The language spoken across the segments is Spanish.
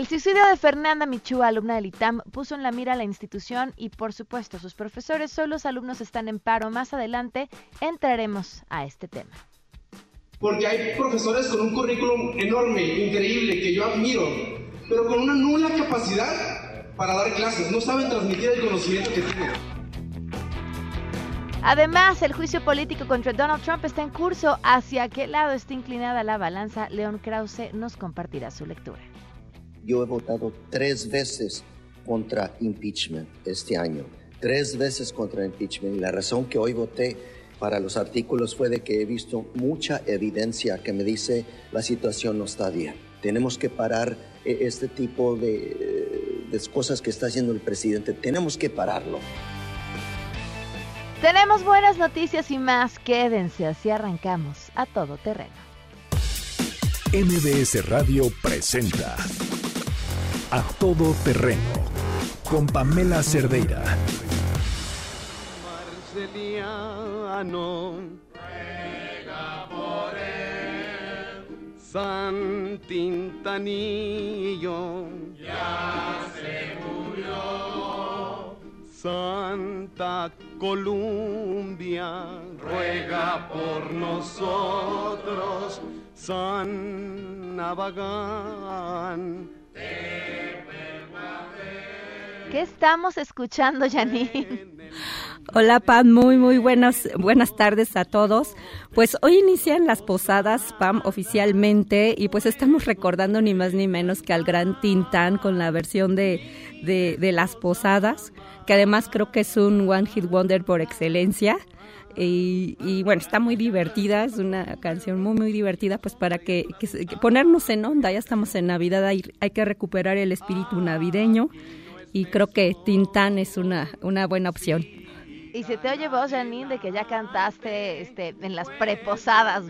El suicidio de Fernanda Michúa, alumna del ITAM, puso en la mira a la institución y, por supuesto, sus profesores. Hoy los alumnos están en paro. Más adelante entraremos a este tema. Porque hay profesores con un currículum enorme, increíble, que yo admiro, pero con una nula capacidad para dar clases. No saben transmitir el conocimiento que tienen. Además, el juicio político contra Donald Trump está en curso. ¿Hacia qué lado está inclinada la balanza? León Krause nos compartirá su lectura. Yo he votado tres veces contra impeachment este año, tres veces contra impeachment. Y la razón que hoy voté para los artículos fue de que he visto mucha evidencia que me dice la situación no está bien. Tenemos que parar eh, este tipo de, de cosas que está haciendo el presidente. Tenemos que pararlo. Tenemos buenas noticias y más. Quédense, así arrancamos a todo terreno. MBS Radio presenta A Todo Terreno con Pamela Cerdeira. Marceliano, ruega por él. San Tintanillo, ya se murió. Santa Columbia, ruega por nosotros. San Navagán, ¿Qué estamos escuchando, Janine? Hola Pam, muy muy buenas buenas tardes a todos. Pues hoy inician las posadas Pam oficialmente y pues estamos recordando ni más ni menos que al gran Tintán con la versión de, de, las posadas, que además creo que es un one hit wonder por excelencia. Y, y, bueno, está muy divertida, es una canción muy, muy divertida, pues para que, que, ponernos en onda, ya estamos en Navidad, hay, que recuperar el espíritu navideño y creo que Tintán es una, una buena opción. Y se te oye vos, Janine, de que ya cantaste este, en las preposadas.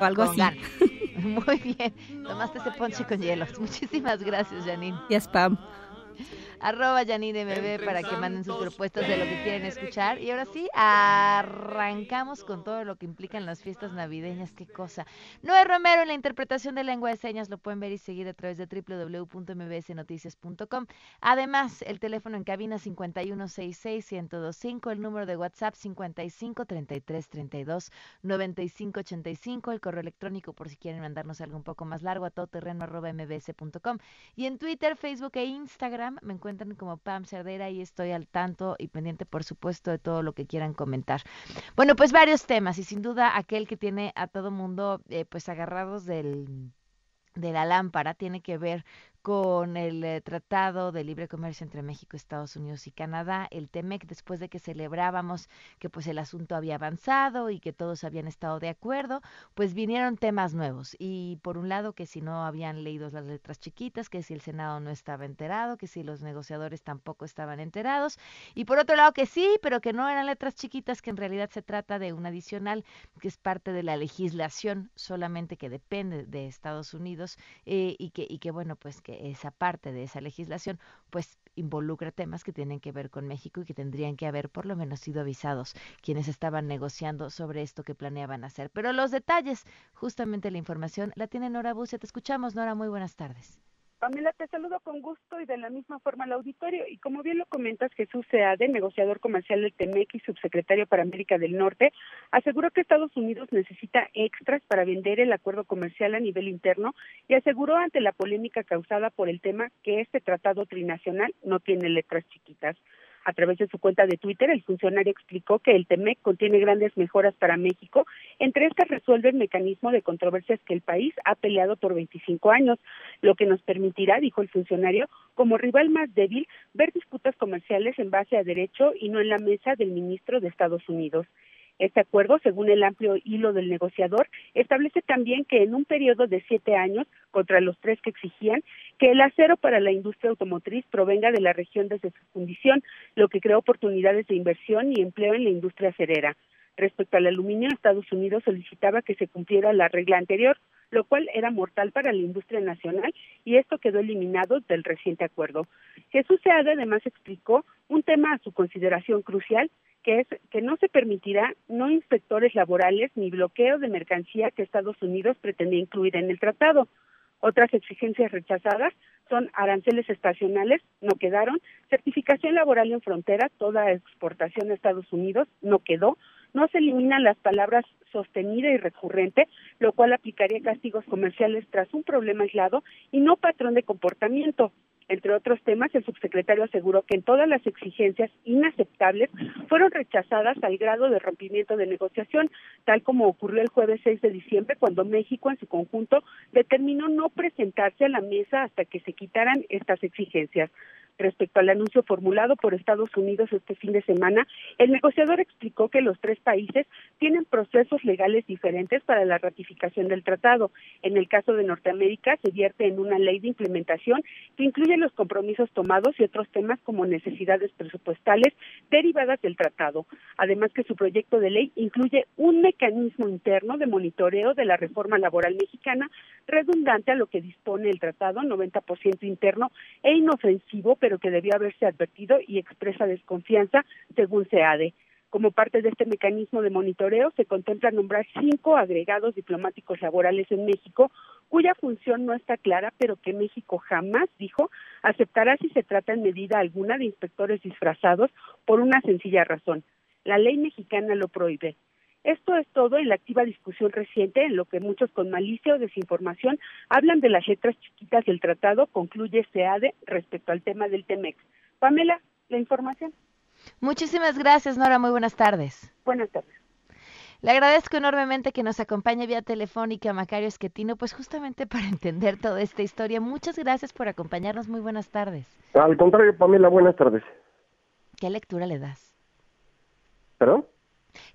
O algo así. Muy bien, tomaste ese ponche con hielos. Muchísimas gracias, Janine. Y spam arroba MB para que manden sus propuestas de lo que quieren escuchar. Y ahora sí, arrancamos con todo lo que implican las fiestas navideñas. Qué cosa. Noé Romero en la interpretación de lengua de señas lo pueden ver y seguir a través de www.mbsnoticias.com. Además, el teléfono en cabina 5166-1025, el número de WhatsApp 5533329585, el correo electrónico por si quieren mandarnos algo un poco más largo a todoterreno.mbs.com. Y en Twitter, Facebook e Instagram me encuentran como Pam Cerdera y estoy al tanto y pendiente, por supuesto, de todo lo que quieran comentar. Bueno, pues varios temas y sin duda aquel que tiene a todo mundo eh, pues agarrados del de la lámpara tiene que ver con el eh, Tratado de Libre Comercio entre México, Estados Unidos y Canadá, el TEMEC, después de que celebrábamos que pues el asunto había avanzado y que todos habían estado de acuerdo, pues vinieron temas nuevos. Y por un lado que si no habían leído las letras chiquitas, que si el Senado no estaba enterado, que si los negociadores tampoco estaban enterados, y por otro lado que sí, pero que no eran letras chiquitas, que en realidad se trata de un adicional que es parte de la legislación solamente que depende de Estados Unidos eh, y que y que bueno pues que esa parte de esa legislación pues involucra temas que tienen que ver con México y que tendrían que haber por lo menos sido avisados quienes estaban negociando sobre esto que planeaban hacer. Pero los detalles, justamente la información, la tiene Nora Bucia. Te escuchamos, Nora. Muy buenas tardes. Pamela, te saludo con gusto y de la misma forma al auditorio. Y como bien lo comentas, Jesús Seade, negociador comercial del TEMEC y subsecretario para América del Norte, aseguró que Estados Unidos necesita extras para vender el acuerdo comercial a nivel interno y aseguró ante la polémica causada por el tema que este tratado trinacional no tiene letras chiquitas. A través de su cuenta de Twitter, el funcionario explicó que el TEMEC contiene grandes mejoras para México. Entre estas resuelve el mecanismo de controversias que el país ha peleado por 25 años, lo que nos permitirá, dijo el funcionario, como rival más débil, ver disputas comerciales en base a derecho y no en la mesa del ministro de Estados Unidos. Este acuerdo, según el amplio hilo del negociador, establece también que en un periodo de siete años, contra los tres que exigían, que el acero para la industria automotriz provenga de la región de su fundición, lo que crea oportunidades de inversión y empleo en la industria acerera. Respecto al aluminio, Estados Unidos solicitaba que se cumpliera la regla anterior, lo cual era mortal para la industria nacional y esto quedó eliminado del reciente acuerdo. Jesús Seade además explicó un tema a su consideración crucial, que es que no se permitirá no inspectores laborales ni bloqueo de mercancía que Estados Unidos pretendía incluir en el tratado. Otras exigencias rechazadas son aranceles estacionales, no quedaron, certificación laboral en frontera, toda exportación a Estados Unidos, no quedó, no se eliminan las palabras sostenida y recurrente, lo cual aplicaría castigos comerciales tras un problema aislado y no patrón de comportamiento. Entre otros temas, el subsecretario aseguró que en todas las exigencias inaceptables fueron rechazadas al grado de rompimiento de negociación, tal como ocurrió el jueves 6 de diciembre cuando México en su conjunto determinó no presentarse a la mesa hasta que se quitaran estas exigencias. Respecto al anuncio formulado por Estados Unidos este fin de semana, el negociador explicó que los tres países tienen procesos legales diferentes para la ratificación del tratado. En el caso de Norteamérica, se vierte en una ley de implementación que incluye los compromisos tomados y otros temas como necesidades presupuestales derivadas del tratado. Además que su proyecto de ley incluye un mecanismo interno de monitoreo de la reforma laboral mexicana redundante a lo que dispone el tratado, 90% interno e inofensivo, pero que debió haberse advertido y expresa desconfianza, según SEADE. Como parte de este mecanismo de monitoreo, se contempla nombrar cinco agregados diplomáticos laborales en México, cuya función no está clara, pero que México jamás, dijo, aceptará si se trata en medida alguna de inspectores disfrazados por una sencilla razón. La ley mexicana lo prohíbe. Esto es todo en la activa discusión reciente en lo que muchos con malicia o desinformación hablan de las letras chiquitas del tratado, concluye SEADE respecto al tema del TEMEX. Pamela, la información. Muchísimas gracias, Nora. Muy buenas tardes. Buenas tardes. Le agradezco enormemente que nos acompañe vía telefónica Macario Esquetino, pues justamente para entender toda esta historia. Muchas gracias por acompañarnos. Muy buenas tardes. Al contrario, Pamela, buenas tardes. ¿Qué lectura le das? ¿Perdón?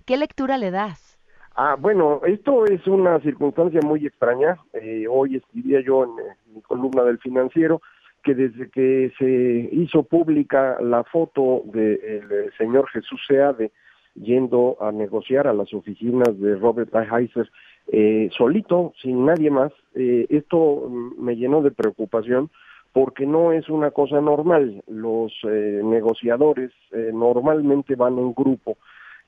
¿Qué lectura le das? Ah, bueno, esto es una circunstancia muy extraña. Eh, hoy escribía yo en, eh, mi columna del financiero que desde que se hizo pública la foto del eh, señor Jesús Seade yendo a negociar a las oficinas de Robert Heiser eh, solito, sin nadie más, eh, esto me llenó de preocupación porque no es una cosa normal. Los eh, negociadores eh, normalmente van en grupo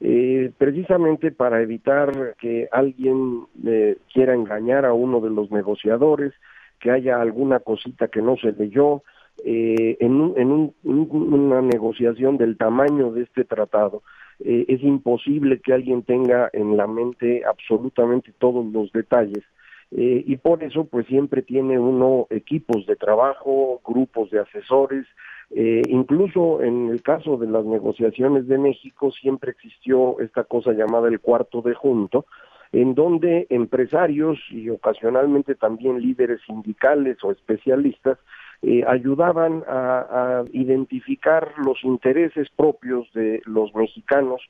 eh, precisamente para evitar que alguien eh, quiera engañar a uno de los negociadores, que haya alguna cosita que no se leyó, eh, en, un, en un, una negociación del tamaño de este tratado. Eh, es imposible que alguien tenga en la mente absolutamente todos los detalles. Eh, y por eso pues siempre tiene uno equipos de trabajo, grupos de asesores, eh, incluso en el caso de las negociaciones de México siempre existió esta cosa llamada el cuarto de junto, en donde empresarios y ocasionalmente también líderes sindicales o especialistas eh, ayudaban a, identificar los intereses propios de los mexicanos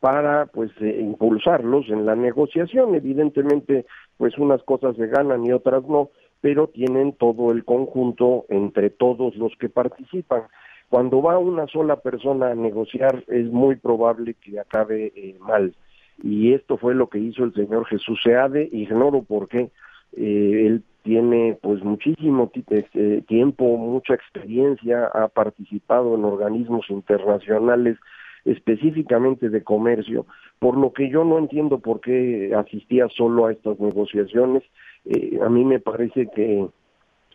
para pues eh, impulsarlos en la negociación. Evidentemente pues unas cosas se ganan y otras no pero tienen todo el conjunto entre todos los que participan. Cuando va una sola persona a negociar es muy probable que acabe eh, mal. Y esto fue lo que hizo el señor Jesús Seade, ignoro por qué. Eh, él tiene pues muchísimo eh, tiempo, mucha experiencia, ha participado en organismos internacionales específicamente de comercio, por lo que yo no entiendo por qué asistía solo a estas negociaciones. Eh, a mí me parece que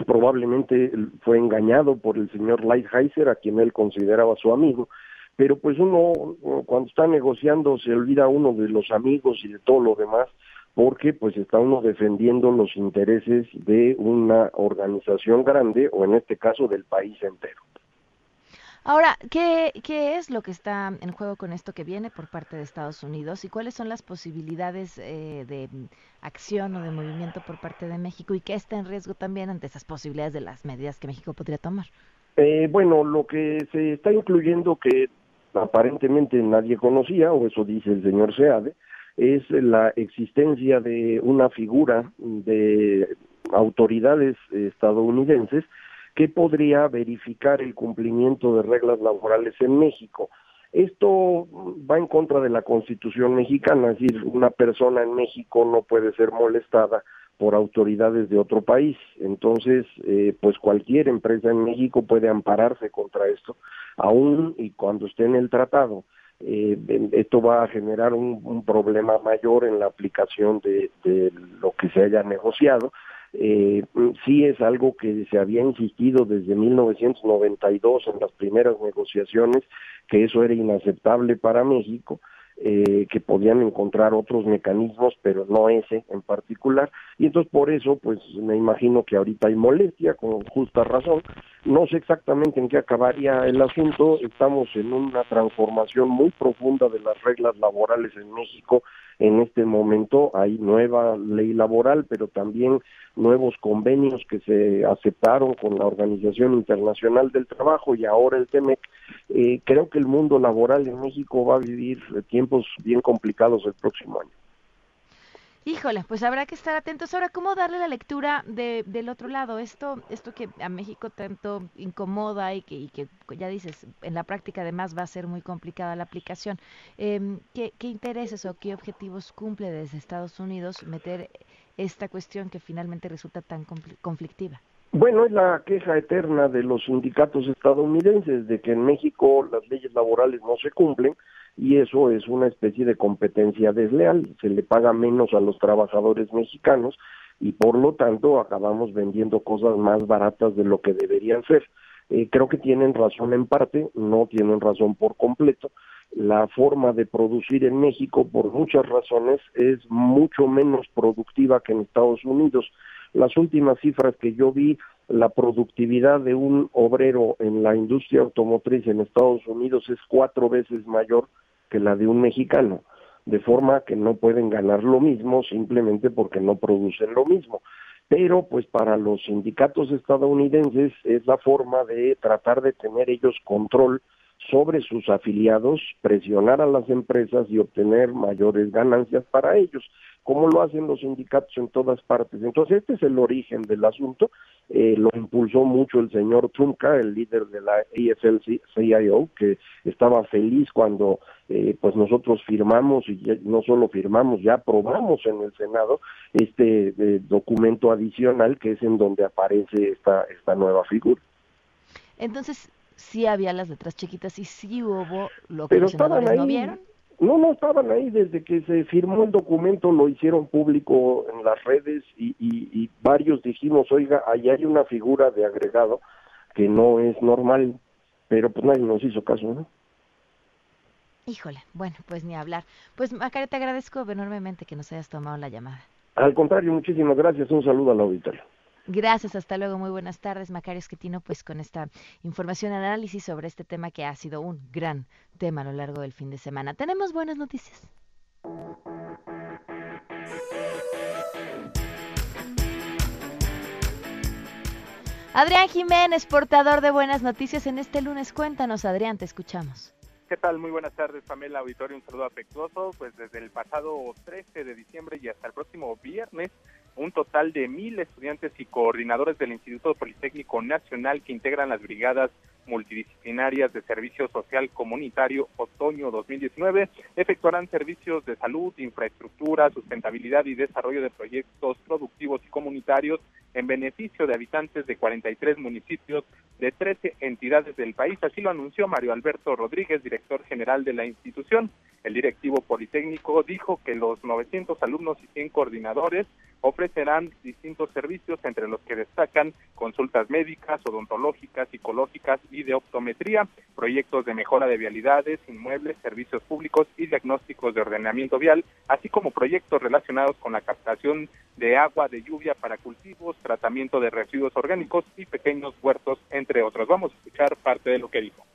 probablemente fue engañado por el señor Lighthizer, a quien él consideraba su amigo, pero pues uno cuando está negociando se olvida uno de los amigos y de todo lo demás, porque pues está uno defendiendo los intereses de una organización grande o en este caso del país entero. Ahora, ¿qué, ¿qué es lo que está en juego con esto que viene por parte de Estados Unidos y cuáles son las posibilidades eh, de acción o de movimiento por parte de México y qué está en riesgo también ante esas posibilidades de las medidas que México podría tomar? Eh, bueno, lo que se está incluyendo que aparentemente nadie conocía, o eso dice el señor Seade, es la existencia de una figura de autoridades estadounidenses que podría verificar el cumplimiento de reglas laborales en México. Esto va en contra de la Constitución mexicana, es decir, una persona en México no puede ser molestada por autoridades de otro país. Entonces, eh, pues cualquier empresa en México puede ampararse contra esto, aún y cuando esté en el tratado. Eh, esto va a generar un, problema mayor en la aplicación de, lo que se haya negociado. Eh, sí es algo que se había insistido desde 1992 en las primeras negociaciones, que eso era inaceptable para México eh, que podían encontrar otros mecanismos, pero no ese en particular. Y entonces por eso, pues me imagino que ahorita hay molestia, con justa razón. No sé exactamente en qué acabaría el asunto. Estamos en una transformación muy profunda de las reglas laborales en México. En este momento hay nueva ley laboral, pero también nuevos convenios que se aceptaron con la Organización Internacional del Trabajo y ahora el TEMEC. Eh, creo que el mundo laboral en México va a vivir tiempos bien complicados el próximo año. Híjole, pues habrá que estar atentos. Ahora, ¿cómo darle la lectura de, del otro lado? Esto, esto que a México tanto incomoda y que, y que ya dices, en la práctica además va a ser muy complicada la aplicación. Eh, ¿qué, ¿Qué intereses o qué objetivos cumple desde Estados Unidos meter esta cuestión que finalmente resulta tan conflictiva? Bueno, es la queja eterna de los sindicatos estadounidenses de que en México las leyes laborales no se cumplen y eso es una especie de competencia desleal. Se le paga menos a los trabajadores mexicanos y por lo tanto acabamos vendiendo cosas más baratas de lo que deberían ser. Eh, creo que tienen razón en parte, no tienen razón por completo, la forma de producir en México, por muchas razones, es mucho menos productiva que en Estados Unidos. Las últimas cifras que yo vi, la productividad de un obrero en la industria automotriz en Estados Unidos es cuatro veces mayor que la de un mexicano, de forma que no pueden ganar lo mismo simplemente porque no producen lo mismo. Pero pues para los sindicatos estadounidenses es la forma de tratar de tener ellos control sobre sus afiliados, presionar a las empresas y obtener mayores ganancias para ellos, como lo hacen los sindicatos en todas partes. Entonces, este es el origen del asunto. Eh, lo impulsó mucho el señor Trumka, el líder de la AFL-CIO, que estaba feliz cuando eh, pues nosotros firmamos y no solo firmamos, ya aprobamos en el Senado este eh, documento adicional que es en donde aparece esta, esta nueva figura. Entonces, sí había las letras chiquitas y sí hubo lo que los senadores no vieron. No, no estaban ahí desde que se firmó el documento, lo hicieron público en las redes y, y, varios dijimos, oiga, ahí hay una figura de agregado que no es normal, pero pues nadie nos hizo caso, ¿no? Híjole, bueno, pues ni hablar. Pues Macaria, te agradezco enormemente que nos hayas tomado la llamada. Al contrario, muchísimas gracias. Un saludo al auditorio. Gracias, hasta luego, muy buenas tardes, Macario Esquetino, pues con esta información, análisis sobre este tema que ha sido un gran tema a lo largo del fin de semana. Tenemos buenas noticias. Adrián Jiménez, portador de buenas noticias en este lunes. Cuéntanos, Adrián, te escuchamos. ¿Qué tal? Muy buenas tardes, Pamela Auditorio. Un saludo afectuoso. Pues desde el pasado 13 de diciembre y hasta el próximo viernes un total de mil estudiantes y coordinadores del Instituto Politécnico Nacional que integran las brigadas multidisciplinarias de Servicio Social Comunitario Otoño 2019 efectuarán servicios de salud, infraestructura, sustentabilidad y desarrollo de proyectos productivos y comunitarios en beneficio de habitantes de 43 municipios de 13 entidades del país. Así lo anunció Mario Alberto Rodríguez, director general de la institución. El directivo Politécnico dijo que los 900 alumnos y 100 coordinadores ofrecerán distintos servicios, entre los que destacan consultas médicas, odontológicas, psicológicas y de optometría, proyectos de mejora de vialidades, inmuebles, servicios públicos y diagnósticos de ordenamiento vial, así como proyectos relacionados con la captación de agua de lluvia para cultivos, tratamiento de residuos orgánicos y pequeños huertos, entre otros. Vamos a escuchar parte de lo que dijo.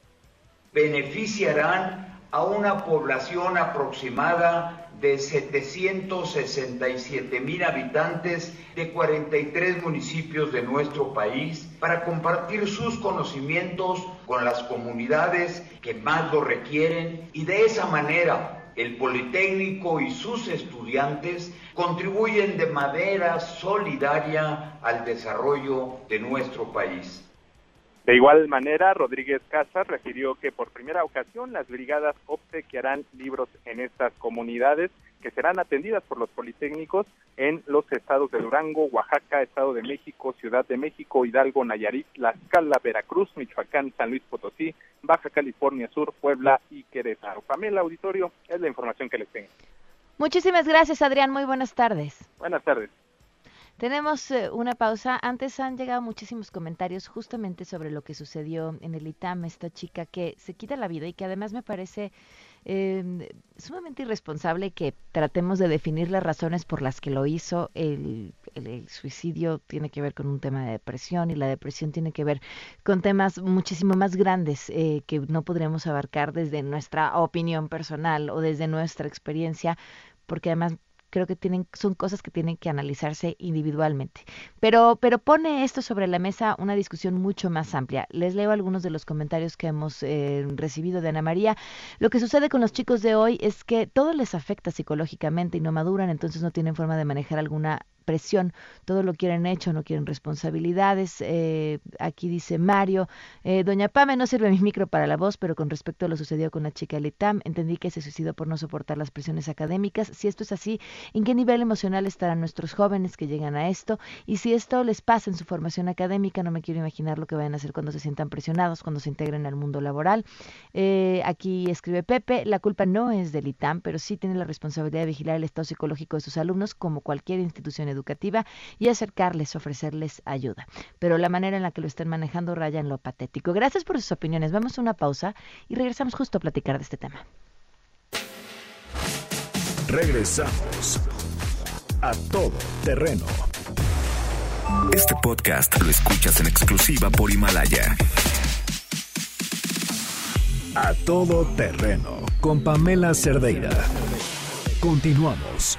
Beneficiarán a una población aproximada de 767 mil habitantes de 43 municipios de nuestro país para compartir sus conocimientos con las comunidades que más lo requieren y de esa manera el Politécnico y sus estudiantes contribuyen de manera solidaria al desarrollo de nuestro país. De igual manera, Rodríguez Casas refirió que por primera ocasión las brigadas obsequiarán libros en estas comunidades que serán atendidas por los politécnicos en los estados de Durango, Oaxaca, Estado de México, Ciudad de México, Hidalgo, Nayarit, Tlaxcala, Veracruz, Michoacán, San Luis Potosí, Baja California Sur, Puebla y Querétaro. Pamela Auditorio, es la información que les tengo. Muchísimas gracias, Adrián. Muy buenas tardes. Buenas tardes. Tenemos eh, una pausa. Antes han llegado muchísimos comentarios justamente sobre lo que sucedió en el ITAM, esta chica que se quita la vida y que además me parece eh, sumamente irresponsable que tratemos de definir las razones por las que lo hizo. El, el, suicidio tiene que ver con un tema de depresión y la depresión tiene que ver con temas muchísimo más grandes eh, que no podremos abarcar desde nuestra opinión personal o desde nuestra experiencia porque además creo que tienen, son cosas que tienen que analizarse individualmente. Pero, pero pone esto sobre la mesa una discusión mucho más amplia. Les leo algunos de los comentarios que hemos eh, recibido de Ana María. Lo que sucede con los chicos de hoy es que todo les afecta psicológicamente y no maduran, entonces no tienen forma de manejar alguna presión, todo lo quieren hecho, no quieren responsabilidades. Eh, aquí dice Mario, eh, Doña Pame, no sirve mi micro para la voz, pero con respecto a lo sucedido con la chica Litam, entendí que se suicidó por no soportar las presiones académicas. Si esto es así, ¿en qué nivel emocional estarán nuestros jóvenes que llegan a esto? Y si esto les pasa en su formación académica, no me quiero imaginar lo que vayan a hacer cuando se sientan presionados, cuando se integren al mundo laboral. Eh, aquí escribe Pepe, la culpa no es del ITAM, pero sí tiene la responsabilidad de vigilar el estado psicológico de sus alumnos como cualquier institución educativa y acercarles, ofrecerles ayuda. Pero la manera en la que lo están manejando raya en lo patético. Gracias por sus opiniones. Vamos a una pausa y regresamos justo a platicar de este tema. Regresamos a todo terreno. Este podcast lo escuchas en exclusiva por Himalaya. A todo terreno con Pamela Cerdeira. Continuamos.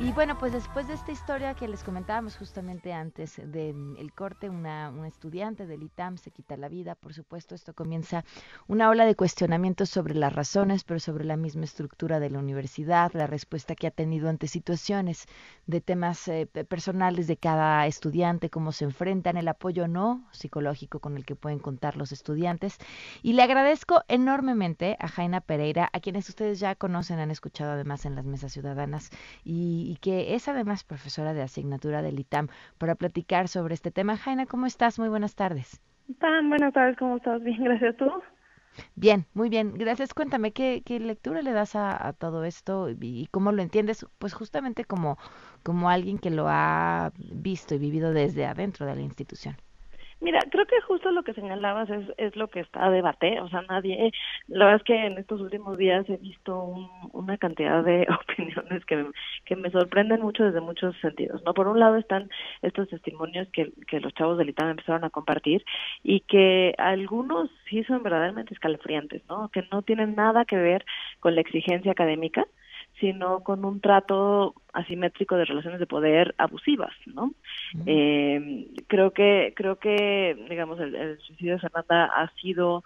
Y bueno, pues después de esta historia que les comentábamos justamente antes del corte, una, estudiante del ITAM se quita la vida, por supuesto, esto comienza una ola de cuestionamientos sobre las razones, pero sobre la misma estructura de la universidad, la respuesta que ha tenido ante situaciones de temas eh, personales de cada estudiante, cómo se enfrentan, el apoyo no psicológico con el que pueden contar los estudiantes. Y le agradezco enormemente a Jaina Pereira, a quienes ustedes ya conocen, han escuchado además en las mesas ciudadanas y y que es además profesora de asignatura del ITAM, para platicar sobre este tema. Jaina, ¿cómo estás? Muy buenas tardes. Tan buenas tardes, ¿cómo estás? Bien, gracias. ¿Tú? Bien, muy bien. Gracias. Cuéntame, ¿qué, qué lectura le das a, todo esto y, cómo lo entiendes? Pues justamente como, como alguien que lo ha visto y vivido desde adentro de la institución. Mira, creo que justo lo que señalabas es, es lo que está a debate, o sea, nadie, la verdad es que en estos últimos días he visto una cantidad de opiniones que, que me sorprenden mucho desde muchos sentidos, ¿no? Por un lado están estos testimonios que, que los chavos del ITAM empezaron a compartir y que algunos sí son verdaderamente escalofriantes, ¿no? Que no tienen nada que ver con la exigencia académica, sino con un trato asimétrico de relaciones de poder abusivas, ¿no? eh, creo que creo que digamos el, el suicidio de Fernanda ha sido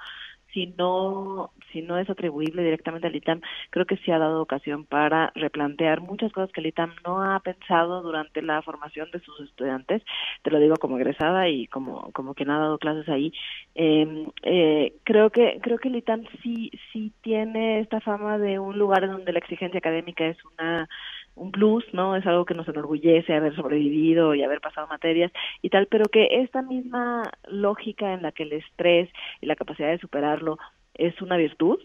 si no si no es atribuible directamente al ITAM, creo que sí ha dado ocasión para replantear muchas cosas que el ITAM no ha pensado durante la formación de sus estudiantes. Te lo digo como egresada y como como quien ha dado clases ahí. Eh, eh, creo que creo que el ITAM sí sí tiene esta fama de un lugar en donde la exigencia académica es una un plus, ¿no? Es algo que nos enorgullece haber sobrevivido y haber pasado materias y tal, pero que esta misma lógica en la que el estrés y la capacidad de superarlo es una virtud,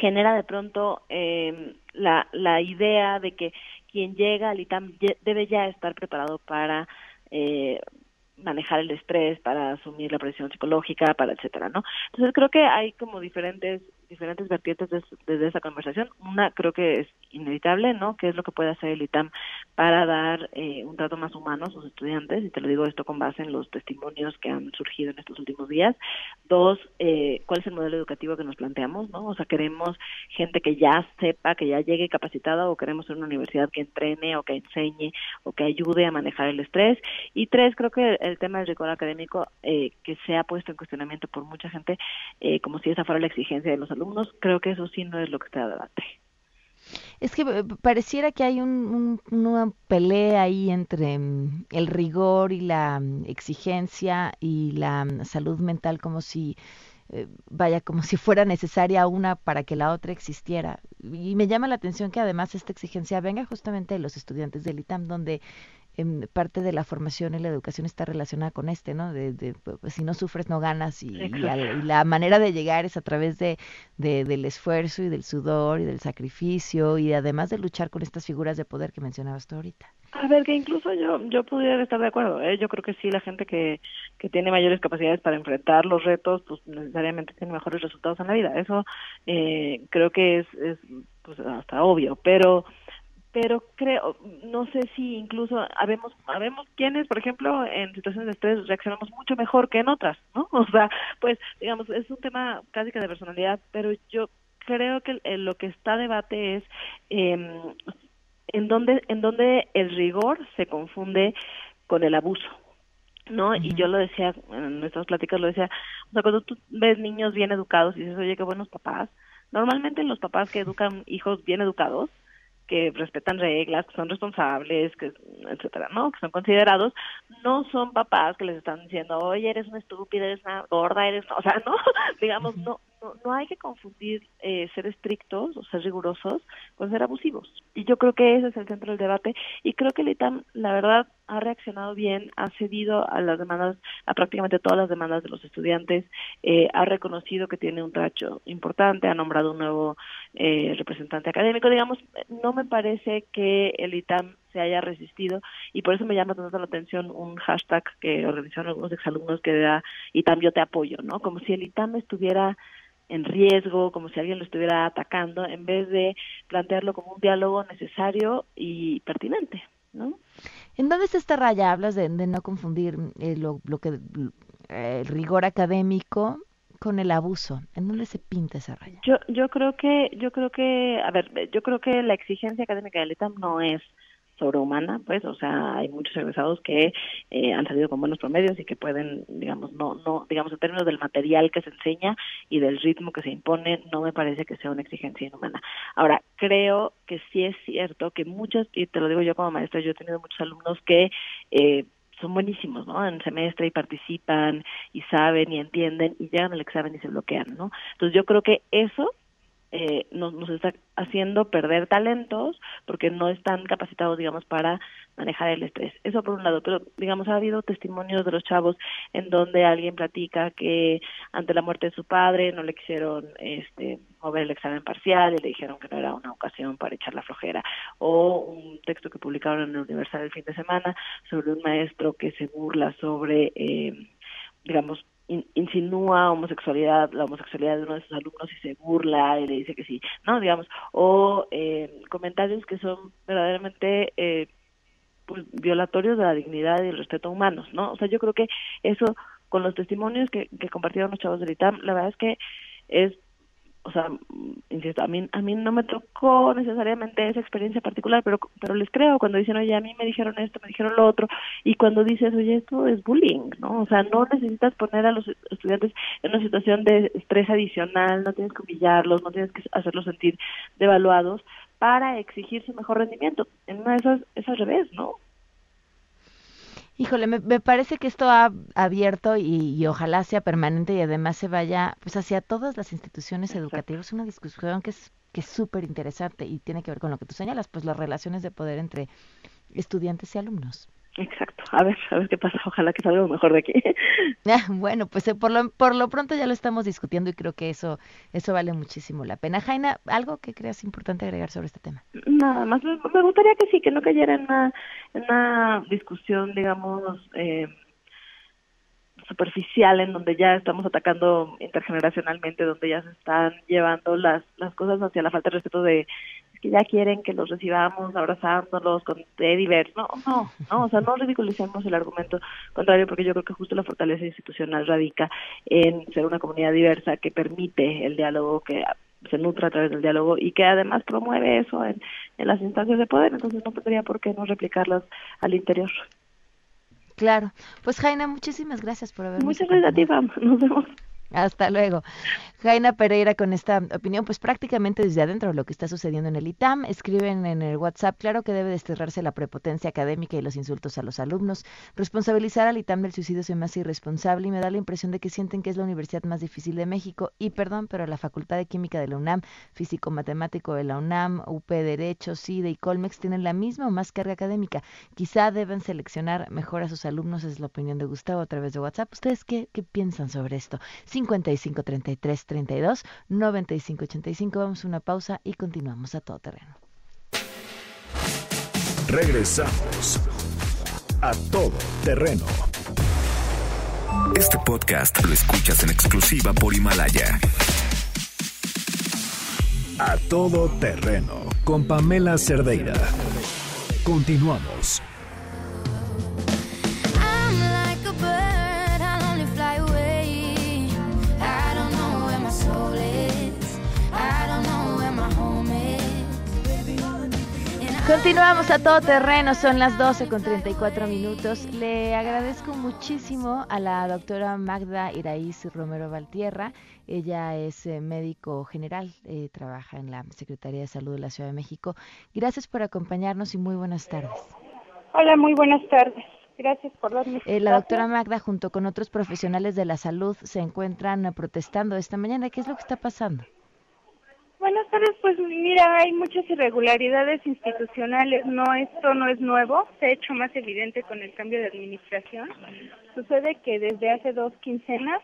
genera de pronto eh, la, la idea de que quien llega al ITAM debe ya estar preparado para eh, manejar el estrés, para asumir la presión psicológica, para etcétera, ¿no? Entonces creo que hay como diferentes diferentes vertientes desde esa conversación. Una creo que es inevitable, ¿no? ¿Qué es lo que puede hacer el ITAM para dar eh, un trato más humano a sus estudiantes? Y te lo digo esto con base en los testimonios que han surgido en estos últimos días. Dos, eh, ¿cuál es el modelo educativo que nos planteamos, no? O sea, queremos gente que ya sepa, que ya llegue capacitada o queremos una universidad que entrene o que enseñe o que ayude a manejar el estrés. Y tres, creo que el tema del rigor académico eh, que se ha puesto en cuestionamiento por mucha gente, eh, como si esa fuera la exigencia de los alumnos, creo que eso sí no es lo que está a debate. Es que eh, pareciera que hay un, una pelea ahí entre mm, el rigor y la mm, exigencia y la mm, salud mental como si eh, vaya como si fuera necesaria una para que la otra existiera. Y me llama la atención que además esta exigencia venga justamente de los estudiantes del ITAM, donde en parte de la formación y la educación está relacionada con este, ¿no? De, pues, si no sufres no ganas y, la manera de llegar es a través de, del esfuerzo y del sudor y del sacrificio y además de luchar con estas figuras de poder que mencionabas tú ahorita. A ver, que incluso yo yo pudiera estar de acuerdo. ¿eh? Yo creo que sí, la gente que, que tiene mayores capacidades para enfrentar los retos, pues necesariamente tiene mejores resultados en la vida. Eso eh, creo que es, es pues, hasta obvio, pero pero creo, no sé si incluso habemos, habemos quienes, por ejemplo, en situaciones de estrés reaccionamos mucho mejor que en otras, ¿no? O sea, pues, digamos, es un tema casi que de personalidad, pero yo creo que lo que está a debate es eh, en dónde, en dónde el rigor se confunde con el abuso, ¿no? Y yo lo decía, en nuestras pláticas lo decía, o sea, cuando tú ves niños bien educados y dices, oye, qué buenos papás, normalmente los papás que educan hijos bien educados, que respetan reglas, que son responsables, que etcétera, ¿no? Que son considerados, no son papás que les están diciendo, oye, eres una estúpida, eres una gorda, eres, o sea, no, digamos, no, no, no hay que confundir eh, ser estrictos o ser rigurosos con ser abusivos. Y yo creo que ese es el centro del debate y creo que el ITAM, la verdad, ha reaccionado bien, ha cedido a las demandas, a prácticamente todas las demandas de los estudiantes, eh, ha reconocido que tiene un tracho importante, ha nombrado un nuevo eh, representante académico. Digamos, no me parece que el ITAM se haya resistido y por eso me llama tanto la atención un hashtag que organizaron algunos exalumnos que da ITAM yo te apoyo, ¿no? Como si el ITAM estuviera en riesgo, como si alguien lo estuviera atacando, en vez de plantearlo como un diálogo necesario y pertinente, ¿no? ¿En dónde está esta raya? Hablas de, no confundir eh, lo, que eh, el rigor académico con el abuso. ¿En dónde se pinta esa raya? Yo yo creo que yo creo que a ver, yo creo que la exigencia académica del ETAM no es sobrehumana, pues, o sea, hay muchos egresados que eh, han salido con buenos promedios y que pueden, digamos, no, no, digamos, en términos del material que se enseña y del ritmo que se impone, no me parece que sea una exigencia inhumana. Ahora, creo que sí es cierto que muchos, y te lo digo yo como maestra, yo he tenido muchos alumnos que eh, son buenísimos, ¿no? En semestre y participan y saben y entienden y llegan al examen y se bloquean, ¿no? Entonces yo creo que eso eh, nos, nos está haciendo perder talentos porque no están capacitados, digamos, para manejar el estrés. Eso por un lado, pero digamos, ha habido testimonios de los chavos en donde alguien platica que ante la muerte de su padre no le quisieron este mover el examen parcial y le dijeron que no era una ocasión para echar la flojera. O un texto que publicaron en el Universal el fin de semana sobre un maestro que se burla sobre, eh, digamos, insinúa homosexualidad, la homosexualidad de uno de sus alumnos y se burla y le dice que sí, ¿no? Digamos, o eh, comentarios que son verdaderamente eh, pues, violatorios de la dignidad y el respeto humanos, ¿no? O sea, yo creo que eso, con los testimonios que, que compartieron los chavos del ITAM, la verdad es que es o sea, insisto, a mí, a mí no me tocó necesariamente esa experiencia particular, pero, pero les creo cuando dicen, oye, a mí me dijeron esto, me dijeron lo otro, y cuando dices, oye, esto es bullying, ¿no? O sea, no necesitas poner a los estudiantes en una situación de estrés adicional, no tienes que humillarlos, no tienes que hacerlos sentir devaluados para exigir su mejor rendimiento. En esas es al revés, ¿no? Híjole, me, parece que esto ha abierto y, ojalá sea permanente y además se vaya pues hacia todas las instituciones educativas. Una discusión que es que es súper interesante y tiene que ver con lo que tú señalas, pues las relaciones de poder entre estudiantes y alumnos. Exacto. A ver, a ver qué pasa. Ojalá que salga lo mejor de aquí. Ah, bueno, pues eh, por, lo, por lo pronto ya lo estamos discutiendo y creo que eso eso vale muchísimo la pena. Jaina, ¿algo que creas importante agregar sobre este tema? Nada más. Me, gustaría que sí, que no cayera en una, en una discusión, digamos, eh, superficial en donde ya estamos atacando intergeneracionalmente, donde ya se están llevando las, las cosas hacia la falta de respeto de que ya quieren que los recibamos abrazándolos con teddy No, no, no, o sea, no ridiculicemos el argumento contrario porque yo creo que justo la fortaleza institucional radica en ser una comunidad diversa que permite el diálogo, que se nutra a través del diálogo y que además promueve eso en, en las instancias de poder, entonces no tendría por qué no replicarlas al interior. Claro. Pues Jaina, muchísimas gracias por habernos Muchas gracias a ti, Nos vemos. Hasta luego. Jaina Pereira con esta opinión, pues prácticamente desde adentro de lo que está sucediendo en el ITAM. Escriben en el WhatsApp, claro que debe desterrarse la prepotencia académica y los insultos a los alumnos. Responsabilizar al ITAM del suicidio se me hace irresponsable y me da la impresión de que sienten que es la universidad más difícil de México. Y perdón, pero la Facultad de Química de la UNAM, Físico-Matemático de la UNAM, UP Derecho, CIDE y Colmex tienen la misma o más carga académica. Quizá deben seleccionar mejor a sus alumnos, es la opinión de Gustavo a través de WhatsApp. ¿Ustedes qué piensan sobre esto? 55 33 32 95 85. Vamos a una pausa y continuamos a todo terreno. Regresamos a todo terreno. Este podcast lo escuchas en exclusiva por Himalaya. A todo terreno con Pamela Cerdeira. Continuamos. Continuamos a todo terreno, son las 12 con 34 minutos. Le agradezco muchísimo a la doctora Magda Iraíz Romero Valtierra. Ella es eh, médico general, eh, trabaja en la Secretaría de Salud de la Ciudad de México. Gracias por acompañarnos y muy buenas tardes. Hola, muy buenas tardes. Gracias por darme. Eh, la doctora Magda, junto con otros profesionales de la salud, se encuentran protestando esta mañana. ¿Qué es lo que está pasando? Buenas tardes, pues mira, hay muchas irregularidades institucionales, no, esto no es nuevo, se ha hecho más evidente con el cambio de administración. Sucede que desde hace dos quincenas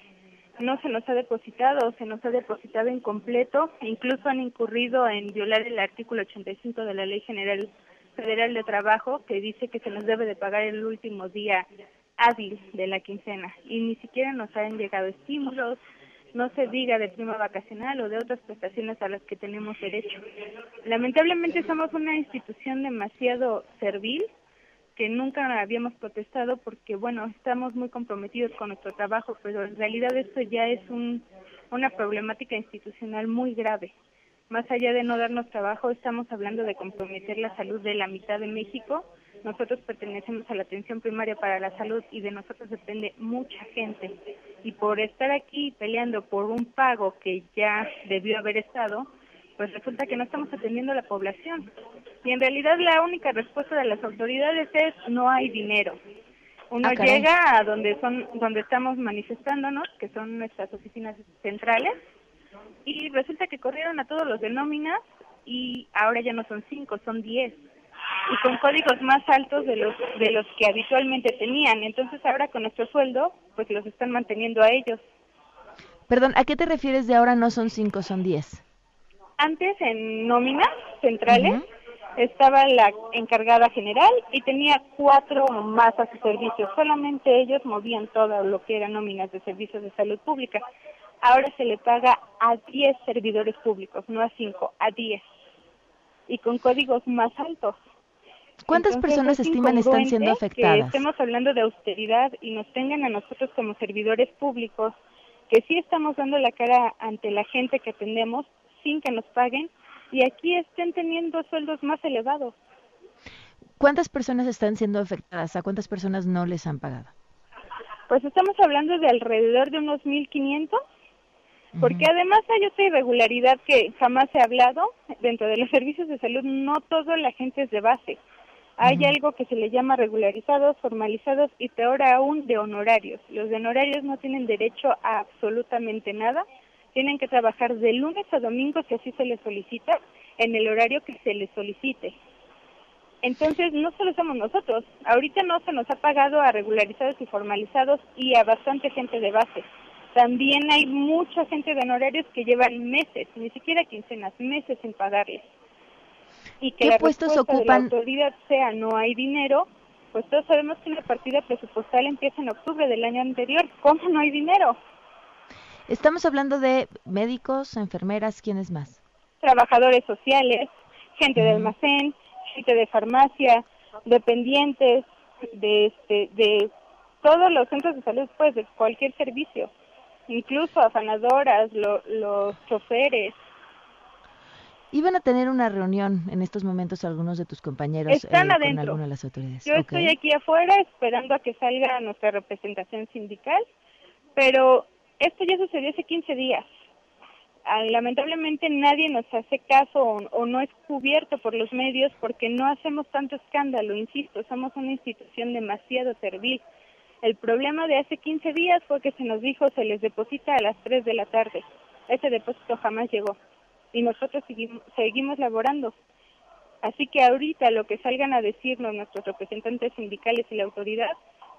no se nos ha depositado, se nos ha depositado incompleto, incluso han incurrido en violar el artículo 85 de la Ley General Federal de Trabajo que dice que se nos debe de pagar el último día hábil de la quincena. Y ni siquiera nos han llegado estímulos, no se diga de prima vacacional o de otras prestaciones a las que tenemos derecho. Lamentablemente somos una institución demasiado servil que nunca habíamos protestado porque, bueno, estamos muy comprometidos con nuestro trabajo, pero en realidad esto ya es un, una problemática institucional muy grave. Más allá de no darnos trabajo, estamos hablando de comprometer la salud de la mitad de México nosotros pertenecemos a la atención primaria para la salud y de nosotros depende mucha gente. Y por estar aquí peleando por un pago que ya debió haber estado, pues resulta que no estamos atendiendo a la población. Y en realidad la única respuesta de las autoridades es no hay dinero. Uno ah, llega a donde son donde estamos manifestándonos, que son nuestras oficinas centrales, y resulta que corrieron a todos los de nóminas y ahora ya no son cinco, son diez y con códigos más altos de los de los que habitualmente tenían. Entonces ahora con nuestro sueldo, pues los están manteniendo a ellos. Perdón, ¿a qué te refieres de ahora no son cinco, son diez? Antes en nóminas centrales estaba la encargada general y tenía cuatro más a su servicio. Solamente ellos movían todo lo que eran nóminas de servicios de salud pública. Ahora se le paga a diez servidores públicos, no a cinco, a diez. Y con códigos más altos. ¿Cuántas personas estiman están siendo afectadas? Que estemos hablando de austeridad y nos tengan a nosotros como servidores públicos, que sí estamos dando la cara ante la gente que atendemos sin que nos paguen y aquí estén teniendo sueldos más elevados. ¿Cuántas personas están siendo afectadas? ¿A cuántas personas no les han pagado? Pues estamos hablando de alrededor de unos 1.500, porque además hay otra irregularidad que jamás se ha hablado dentro de los servicios de salud. No todo la gente es de base. Hay algo que se le llama regularizados, formalizados y peor aún de honorarios. Los de honorarios no tienen derecho a absolutamente nada. Tienen que trabajar de lunes a domingo si así se les solicita, en el horario que se les solicite. Entonces, no solo somos nosotros. Ahorita no se nos ha pagado a regularizados y formalizados y a bastante gente de base. También hay mucha gente de honorarios que llevan meses, ni siquiera quincenas, meses sin pagarles y que ¿Qué puestos ocupan? de la autoridad sea no hay dinero, pues todos sabemos que una partida presupuestal empieza en octubre del año anterior. ¿Cómo no hay dinero? Estamos hablando de médicos, enfermeras, ¿quiénes más? Trabajadores sociales, gente de almacén, gente de farmacia, dependientes de este de todos los centros de salud, pues de cualquier servicio, incluso afanadoras, los choferes. Iban a tener una reunión en estos momentos algunos de tus compañeros Están eh, adentro. con alguna de las autoridades. Yo estoy aquí afuera esperando a que salga nuestra representación sindical, pero esto ya sucedió hace 15 días. Ah, Lamentablemente nadie nos hace caso o, o no es cubierto por los medios porque no hacemos tanto escándalo, insisto, somos una institución demasiado servil. El problema de hace 15 días fue que se nos dijo se les deposita a las 3 de la tarde. Ese depósito jamás llegó y nosotros seguimos, seguimos laborando. Así que ahorita lo que salgan a decirnos nuestros representantes sindicales y la autoridad,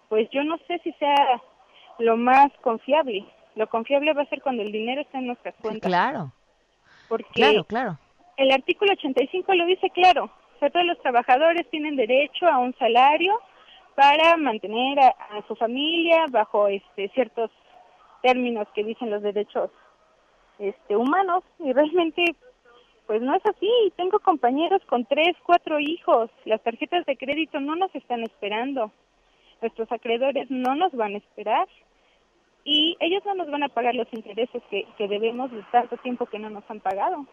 pues yo no sé si sea lo más confiable. Lo confiable va a ser cuando el dinero está en nuestras cuentas. Claro, Porque claro, claro. el artículo 85 lo dice claro. O sea, todos los trabajadores tienen derecho a un salario para mantener a, a su familia bajo este ciertos términos que dicen los derechos este humanos y realmente pues no es así. Tengo compañeros con tres, cuatro hijos. Las tarjetas de crédito no nos están esperando. Nuestros acreedores no nos van a esperar. Y ellos no nos van a pagar los intereses que, que debemos de tanto tiempo que no nos han pagado.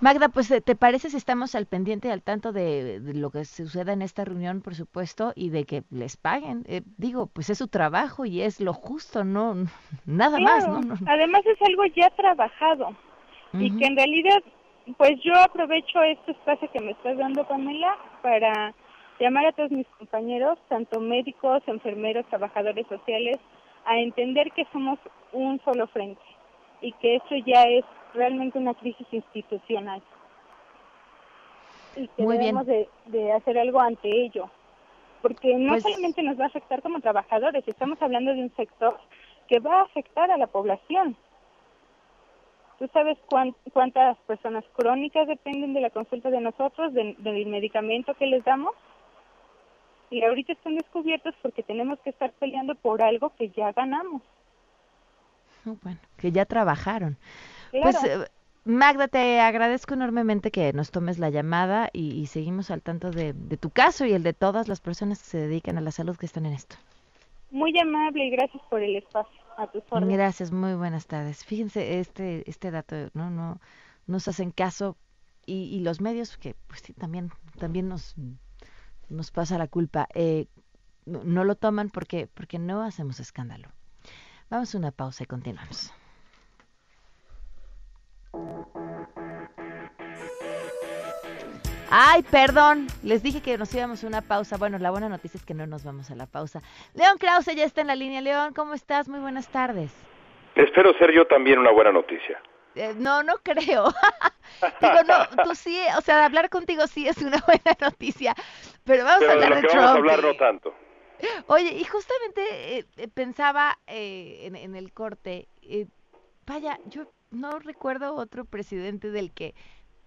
Magda, pues eh, ¿te parece si estamos al pendiente y al tanto de, de lo que suceda en esta reunión, por supuesto, y de que les paguen? Eh, digo, pues es su trabajo y es lo justo, no nada más, Claro. ¿no? No- Además es algo ya trabajado y que en realidad, pues yo aprovecho este espacio que me estás dando, Pamela, para llamar a todos mis compañeros, tanto médicos, enfermeros, trabajadores sociales, a entender que somos un solo frente y que esto ya es realmente una crisis institucional y que Muy bien. debemos de, de hacer algo ante ello porque no Pues- solamente nos va a afectar como trabajadores, estamos hablando de un sector que va a afectar a la población. ¿Tú sabes cuán- cuántas personas crónicas dependen de la consulta de nosotros, de- del medicamento que les damos? Y ahorita están descubiertos porque tenemos que estar peleando por algo que ya ganamos. Bueno, que ya trabajaron. Claro. Pues eh, Magda, te agradezco enormemente que nos tomes la llamada y, y seguimos al tanto de, de tu caso y el de todas las personas que se dedican a la salud que están en esto. Muy amable y gracias por el espacio. A tus órdenes. Gracias, muy buenas tardes. Fíjense este este dato, no no nos hacen caso y, y los medios que pues sí, también también nos nos pasa la culpa. Eh, no, no lo toman porque porque no hacemos escándalo. Vamos a una pausa y continuamos. Ay, perdón, les dije que nos íbamos a una pausa. Bueno, la buena noticia es que no nos vamos a la pausa. León Krause ya está en la línea. León, ¿cómo estás? Muy buenas tardes. Espero ser yo también una buena noticia. Eh, no, no creo. Digo, no, tú sí, o sea, hablar contigo sí es una buena noticia, pero vamos Pero a de hablar lo de que vamos a Trump. hablar no tanto. Oye, y justamente eh, eh, pensaba eh, en, el corte, eh, vaya, yo no recuerdo otro presidente del que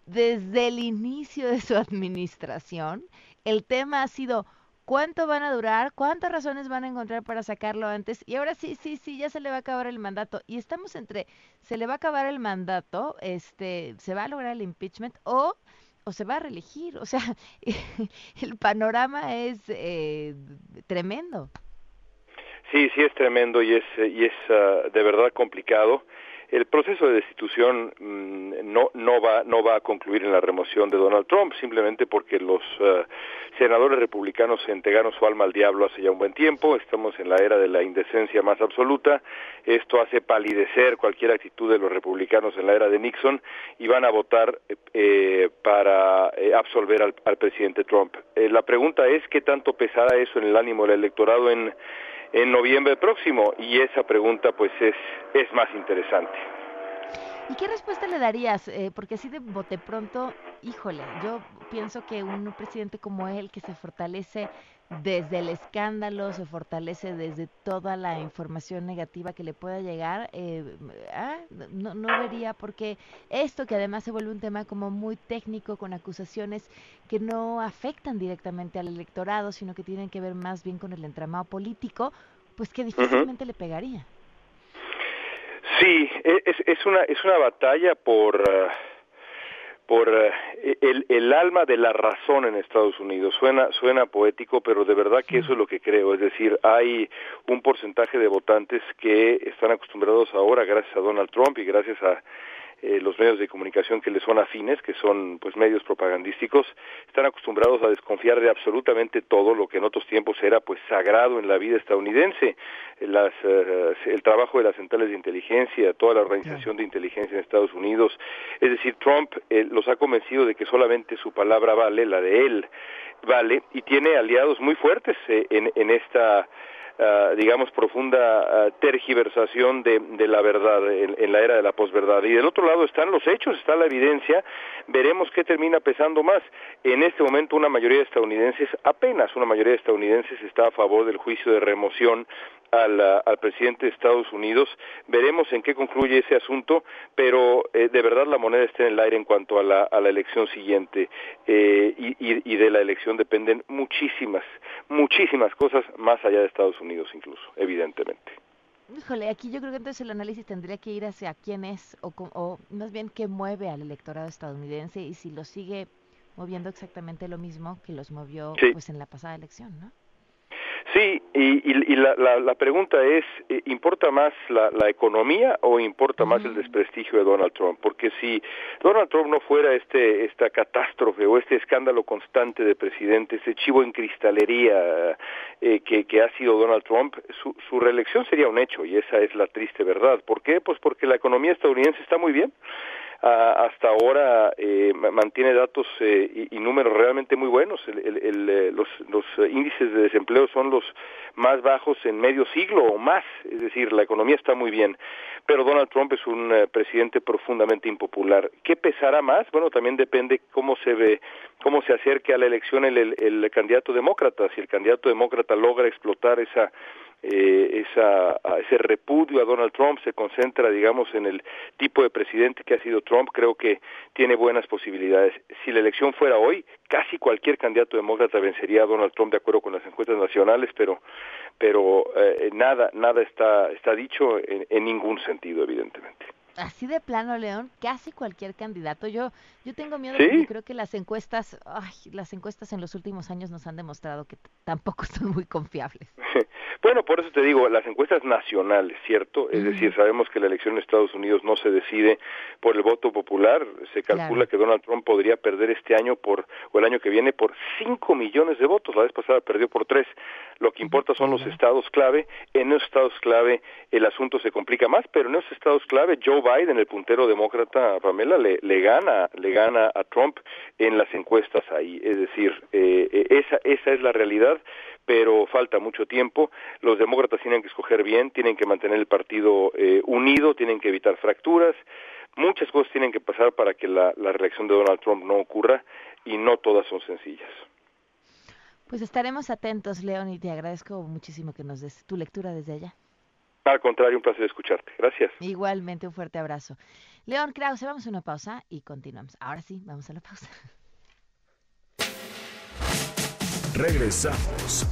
desde el inicio de su administración el tema ha sido cuánto van a durar, cuántas razones van a encontrar para sacarlo antes y ahora sí, sí, sí, ya se le va a acabar el mandato. Y estamos entre se le va a acabar el mandato, este, se va a lograr el impeachment o o se va a reelegir, o sea, el panorama es eh, tremendo. Sí, sí es tremendo y es y es ah, de verdad complicado. El proceso de destitución mm, no no va no va a concluir en la remoción de Donald Trump simplemente porque los ah, senadores republicanos entregaron su alma al diablo hace ya un buen tiempo. Estamos en la era de la indecencia más absoluta. Esto hace palidecer cualquier actitud de los republicanos en la era de Nixon y van a votar eh, para eh, absolver al, al presidente Trump. Eh, la pregunta es qué tanto pesará eso en el ánimo del electorado en en noviembre próximo y esa pregunta pues es es más interesante. ¿Y qué respuesta le darías? Eh, porque así de bote pronto, híjole, yo pienso que un presidente como él, que se fortalece desde el escándalo, se fortalece desde toda la información negativa que le pueda llegar, eh, ah, no, no vería porque esto que además se vuelve un tema como muy técnico con acusaciones que no afectan directamente al electorado, sino que tienen que ver más bien con el entramado político, pues que difícilmente le pegaría. Sí, e, es, es, una, es una batalla por... Uh por eh, el, el, alma de la razón en Estados Unidos. Suena, suena poético, pero de verdad que eso es lo que creo. Es decir, hay un porcentaje de votantes que están acostumbrados ahora, gracias a Donald Trump y gracias a eh, los medios de comunicación que les son afines, que son pues medios propagandísticos, están acostumbrados a desconfiar de absolutamente todo lo que en otros tiempos era pues sagrado en la vida estadounidense, las, eh, el trabajo de las centrales de inteligencia, toda la organización de inteligencia en Estados Unidos, es decir, Trump eh, los ha convencido de que solamente su palabra vale, la de él vale, y tiene aliados muy fuertes en, en esta uh, digamos, profunda uh, tergiversación de, de, la verdad en, en, la era de la posverdad. Y del otro lado están los hechos, está la evidencia, veremos qué termina pesando más. En este momento una mayoría de estadounidenses, apenas una mayoría de estadounidenses está a favor del juicio de remoción al, al, presidente de Estados Unidos. Veremos en qué concluye ese asunto, pero eh, de verdad la moneda está en el aire en cuanto a la, a la elección siguiente eh, y, y, y, de la elección dependen muchísimas, muchísimas cosas más allá de Estados Unidos incluso, evidentemente. Híjole, aquí yo creo que entonces el análisis tendría que ir hacia quién es o, o más bien qué mueve al electorado estadounidense y si lo sigue moviendo exactamente lo mismo que los movió sí. pues en la pasada elección, ¿no? Sí, y, y, y la, la, la, pregunta es, eh, ¿importa más la, la economía o importa más el desprestigio de Donald Trump? Porque si Donald Trump no fuera este, esta catástrofe o este escándalo constante de presidente, ese chivo en cristalería eh, que, que, ha sido Donald Trump, su, su reelección sería un hecho y esa es la triste verdad. ¿Por qué? Pues porque la economía estadounidense está muy bien hasta ahora eh, mantiene datos eh, y, números realmente muy buenos. El, eh, los, los, índices de desempleo son los más bajos en medio siglo o más, es decir, la economía está muy bien. Pero Donald Trump es un uh, presidente profundamente impopular. ¿Qué pesará más? Bueno, también depende cómo se ve, cómo se acerque a la elección el, el candidato demócrata. Si el candidato demócrata logra explotar esa eh, esa, ese repudio a Donald Trump se concentra, digamos, en el tipo de presidente que ha sido Trump, creo que tiene buenas posibilidades. Si la elección fuera hoy, casi cualquier candidato demócrata vencería a Donald Trump de acuerdo con las encuestas nacionales, pero, pero eh, nada, nada está, está dicho en, en ningún sentido, evidentemente así de plano, León, casi cualquier candidato. Yo, yo tengo miedo ¿Sí? porque creo que las encuestas, ay, las encuestas en los últimos años nos han demostrado que tampoco son muy confiables. Bueno, por eso te digo, las encuestas nacionales, ¿cierto? Es decir, sabemos que la elección en Estados Unidos no se decide por el voto popular. Se calcula claro. que Donald Trump podría perder este año por, o el año que viene por 5 millones de votos. La vez pasada perdió por 3. Lo que importa son los estados clave. En esos estados clave el asunto se complica más, pero en esos estados clave Joe Biden, el puntero demócrata, Pamela, le, le gana, le gana a Trump en las encuestas ahí. Es decir, eh, esa, esa es la realidad pero falta mucho tiempo. Los demócratas tienen que escoger bien, tienen que mantener el partido eh, unido, tienen que evitar fracturas. Muchas cosas tienen que pasar para que la, la reelección de Donald Trump no ocurra y no todas son sencillas. Pues estaremos atentos, León, y te agradezco muchísimo que nos des tu lectura desde allá. Al contrario, un placer escucharte. Gracias. Igualmente, un fuerte abrazo. León Krause, vamos a una pausa y continuamos. Ahora sí, vamos a la pausa. Regresamos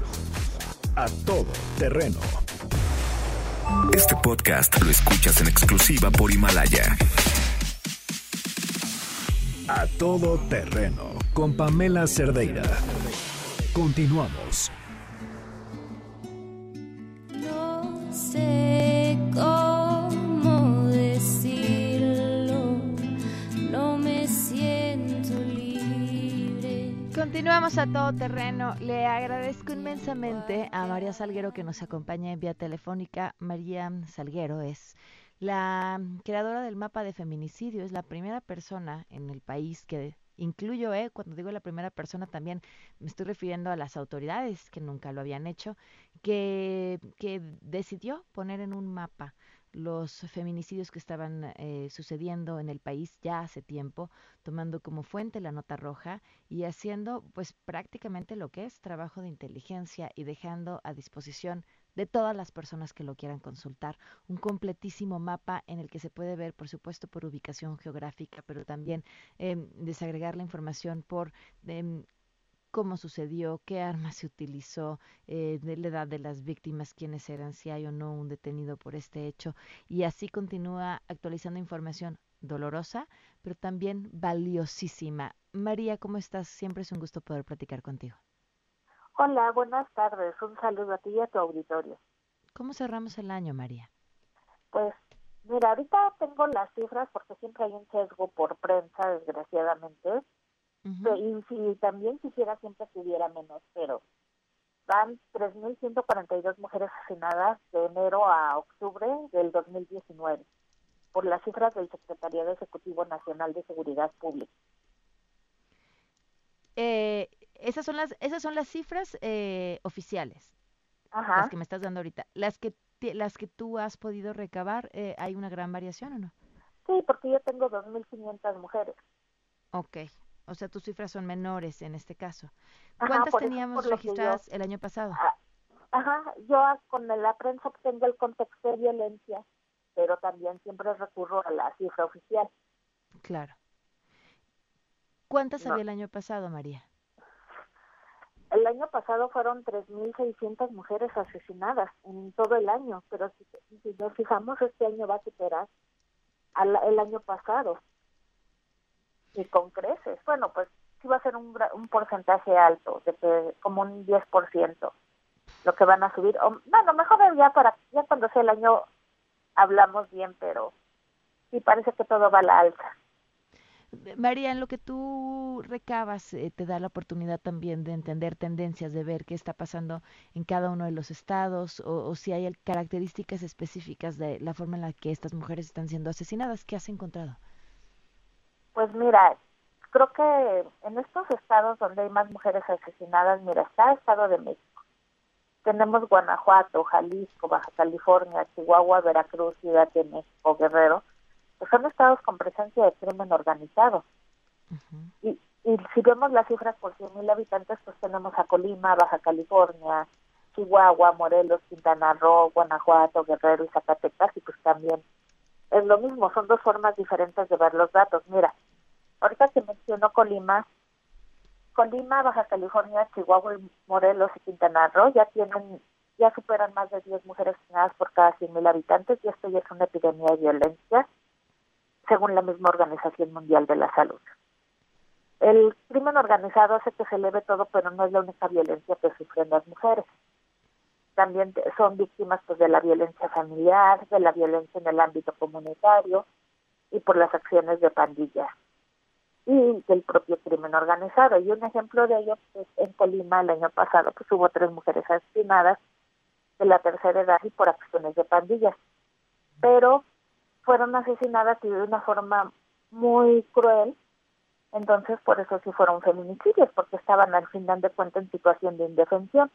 a todo terreno. Este podcast lo escuchas en exclusiva por Himalaya. A todo terreno con Pamela Cerdeira. Continuamos. Continuamos a todo terreno. Le agradezco inmensamente a María Salguero que nos acompaña en vía telefónica. María Salguero es la creadora del mapa de feminicidio, es la primera persona en el país que incluyo, eh, cuando digo la primera persona también me estoy refiriendo a las autoridades que nunca lo habían hecho, que, que decidió poner en un mapa los feminicidios que estaban eh, sucediendo en el país ya hace tiempo, tomando como fuente la nota roja y haciendo pues prácticamente lo que es trabajo de inteligencia y dejando a disposición de todas las personas que lo quieran consultar. Un completísimo mapa en el que se puede ver, por supuesto, por ubicación geográfica, pero también em, desagregar la información por em, cómo sucedió, qué arma se utilizó, eh, de la edad de las víctimas, quiénes eran, si hay o no un detenido por este hecho. Y así continúa actualizando información dolorosa, pero también valiosísima. María, ¿cómo estás? Siempre es un gusto poder platicar contigo. Hola, buenas tardes. Un saludo a ti y a tu auditorio. ¿Cómo cerramos el año, María? Pues, mira, ahorita tengo las cifras porque siempre hay un sesgo por prensa, desgraciadamente. Y si también quisiera siempre que hubiera menos, pero van 3.142 mujeres asesinadas de enero a octubre del 2019 por las cifras del Secretariado Ejecutivo Nacional de Seguridad Pública. Eh, esas son las esas son las cifras eh, oficiales. Ajá. las que me estás dando ahorita. Las que las que tú has podido recabar eh, hay una gran variación o no sí porque yo tengo 2.500 mujeres. Ok, o sea tus cifras son menores en este caso cuántas Ajá, teníamos registradas yo, el año pasado ah, Ajá, yo con la prensa tengo el contexto de violencia pero también siempre recurro a la cifra oficial claro ¿Cuántas no. había el año pasado, María? El año pasado fueron 3.600 mujeres asesinadas en todo el año, pero si, si, nos fijamos, este año va a superar al, el año pasado. Y con creces. Bueno, pues sí va a ser un, un porcentaje alto, de que, como un 10% lo que van a subir. O, bueno, mejor ya, para, ya cuando sea el año hablamos bien, pero sí parece que todo va a la alza. María, en lo que tú recabas eh, te da la oportunidad también de entender tendencias, de ver qué está pasando en cada uno de los estados o, o, si hay características específicas de la forma en la que estas mujeres están siendo asesinadas. ¿Qué has encontrado? Pues mira, creo que en estos estados donde hay más mujeres asesinadas, mira, está el Estado de México. Tenemos Guanajuato, Jalisco, Baja California, Chihuahua, Veracruz, Ciudad de México, Guerrero pues son estados con presencia de crimen organizado. Uh -huh. y, y, si vemos las cifras por 100.000 habitantes, pues tenemos a Colima, Baja California, Chihuahua, Morelos, Quintana Roo, Guanajuato, Guerrero y Zacatecas, y pues también es lo mismo, son dos formas diferentes de ver los datos. Mira, ahorita que menciono Colima, Colima, Baja California, Chihuahua, Morelos y Quintana Roo ya tienen ya superan más de 10 mujeres asesinadas por cada 100.000 habitantes y esto ya es una epidemia de violencia según la misma Organización Mundial de la Salud. El crimen organizado hace que se eleve todo, pero no es la única violencia que sufren las mujeres. También son víctimas pues, de la violencia familiar, de la violencia en el ámbito comunitario y por las acciones de pandillas y del propio crimen organizado. Y un ejemplo de ello, pues, en Colima el año pasado, pues hubo tres mujeres asesinadas de la tercera edad y por acciones de pandillas. Pero fueron asesinadas y de una forma muy cruel. Entonces, por eso sí fueron feminicidios, porque estaban al final de cuentas en situación de indefensión.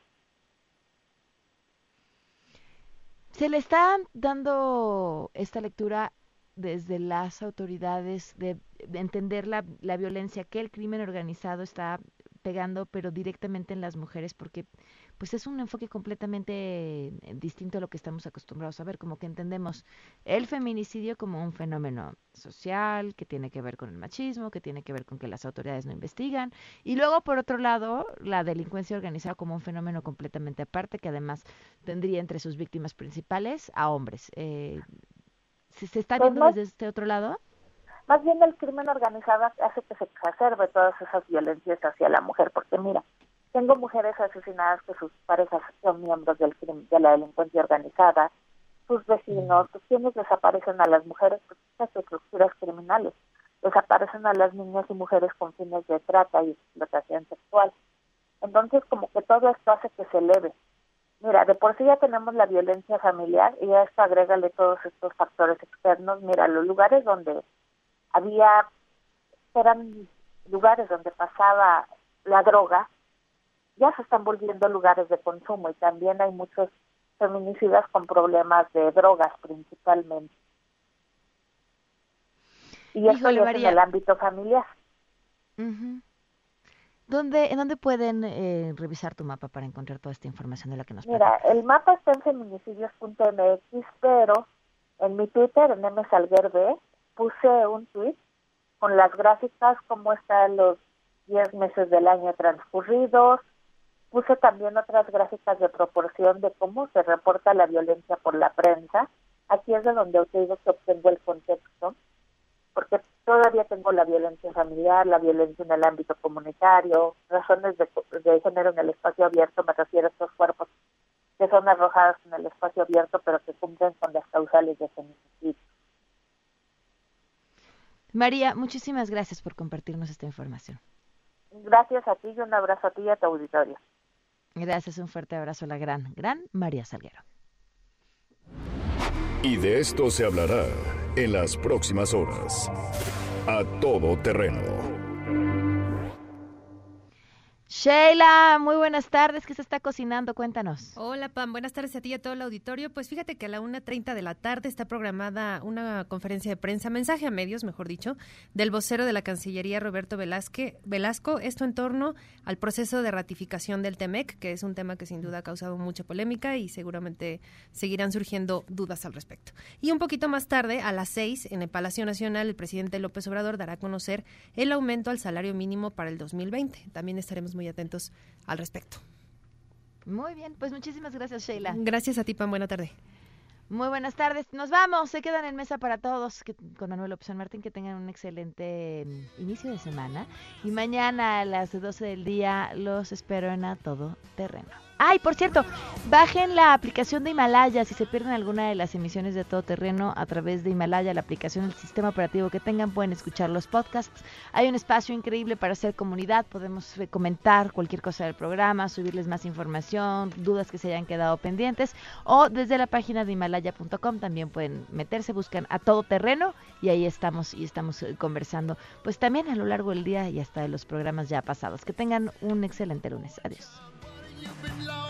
Se le está dando esta lectura desde las autoridades de, de entender la, la violencia que el crimen organizado está pegando, pero directamente en las mujeres, porque pues es un enfoque completamente eh, distinto a lo que estamos acostumbrados a ver, como que entendemos el feminicidio como un fenómeno social que tiene que ver con el machismo, que tiene que ver con que las autoridades no investigan, y luego por otro lado la delincuencia organizada como un fenómeno completamente aparte que además tendría entre sus víctimas principales a hombres. Eh, ¿se, ¿Se está viendo desde este otro lado? Más bien el crimen organizado hace que se exacerbe todas esas violencias hacia la mujer, porque mira, tengo mujeres asesinadas que sus parejas son miembros del crimen, de la delincuencia organizada, sus vecinos, pues, quienes desaparecen a las mujeres, pues estas estructuras criminales, desaparecen a las niñas y mujeres con fines de trata y explotación sexual. Entonces, como que todo esto hace que se eleve. Mira, de por sí ya tenemos la violencia familiar y a esto agrégale todos estos factores externos. Mira, los lugares donde había, eran lugares donde pasaba la droga, ya se están volviendo lugares de consumo y también hay muchos feminicidas con problemas de drogas principalmente. Y eso es en el ámbito familiar. Ujú. ¿Dónde, ¿En dónde pueden eh, revisar tu mapa para encontrar toda esta información de la que nos Mira, el mapa está en feminicidios.mx, pero en mi Twitter, en msalguerb, puse un tweet con las gráficas, cómo están los 10 meses del año transcurridos. Puse también otras gráficas de proporción de cómo se reporta la violencia por la prensa. Aquí es de donde te digo que obtengo el contexto, porque todavía tengo la violencia familiar, la violencia en el ámbito comunitario, razones de, de género en el espacio abierto, me refiero a estos cuerpos que son arrojados en el espacio abierto, pero que cumplen con las causales de feminicidio. María, muchísimas gracias por compartirnos esta información. Gracias a ti y un abrazo a ti y a tu auditorio. Gracias, un fuerte abrazo a la gran, gran María Salguero. Y de esto se hablará en las próximas horas. A todo terreno. Sheila, muy buenas tardes. ¿Qué se está cocinando? Cuéntanos. Hola Pam, buenas tardes a ti y a todo el auditorio. Pues fíjate que a la 1.30 de la tarde está programada una conferencia de prensa, mensaje a medios, mejor dicho, del vocero de la Cancillería Roberto Velázquez, Velasco, esto en torno al proceso de ratificación del TEMEC, que es un tema que sin duda ha causado mucha polémica y seguramente seguirán surgiendo dudas al respecto. Y un poquito más tarde, a las 6, en el Palacio Nacional, el presidente López Obrador dará a conocer el aumento al salario mínimo para el 2020. También estaremos muy atentos al respecto. Muy bien, pues muchísimas gracias, Sheila. Gracias a ti, Pam. Buena tarde. Muy buenas tardes. Nos vamos. Se quedan en mesa para todos. Que, con Manuel Opción Martín. Que tengan un excelente mm, inicio de semana. Y mañana a las 12 del día los espero en A Todo Terreno. Ay, por cierto, bajen la aplicación de Himalaya si se pierden alguna de las emisiones de Todo Terreno a través de Himalaya, la aplicación del sistema operativo que tengan, pueden escuchar los podcasts. Hay un espacio increíble para hacer comunidad, podemos eh, comentar cualquier cosa del programa, subirles más información, dudas que se hayan quedado pendientes o desde la página de himalaya.com también pueden meterse, buscan a Todo Terreno y ahí estamos y estamos eh, conversando, pues también a lo largo del día y hasta de los programas ya pasados. Que tengan un excelente lunes. Adiós. you've been lost.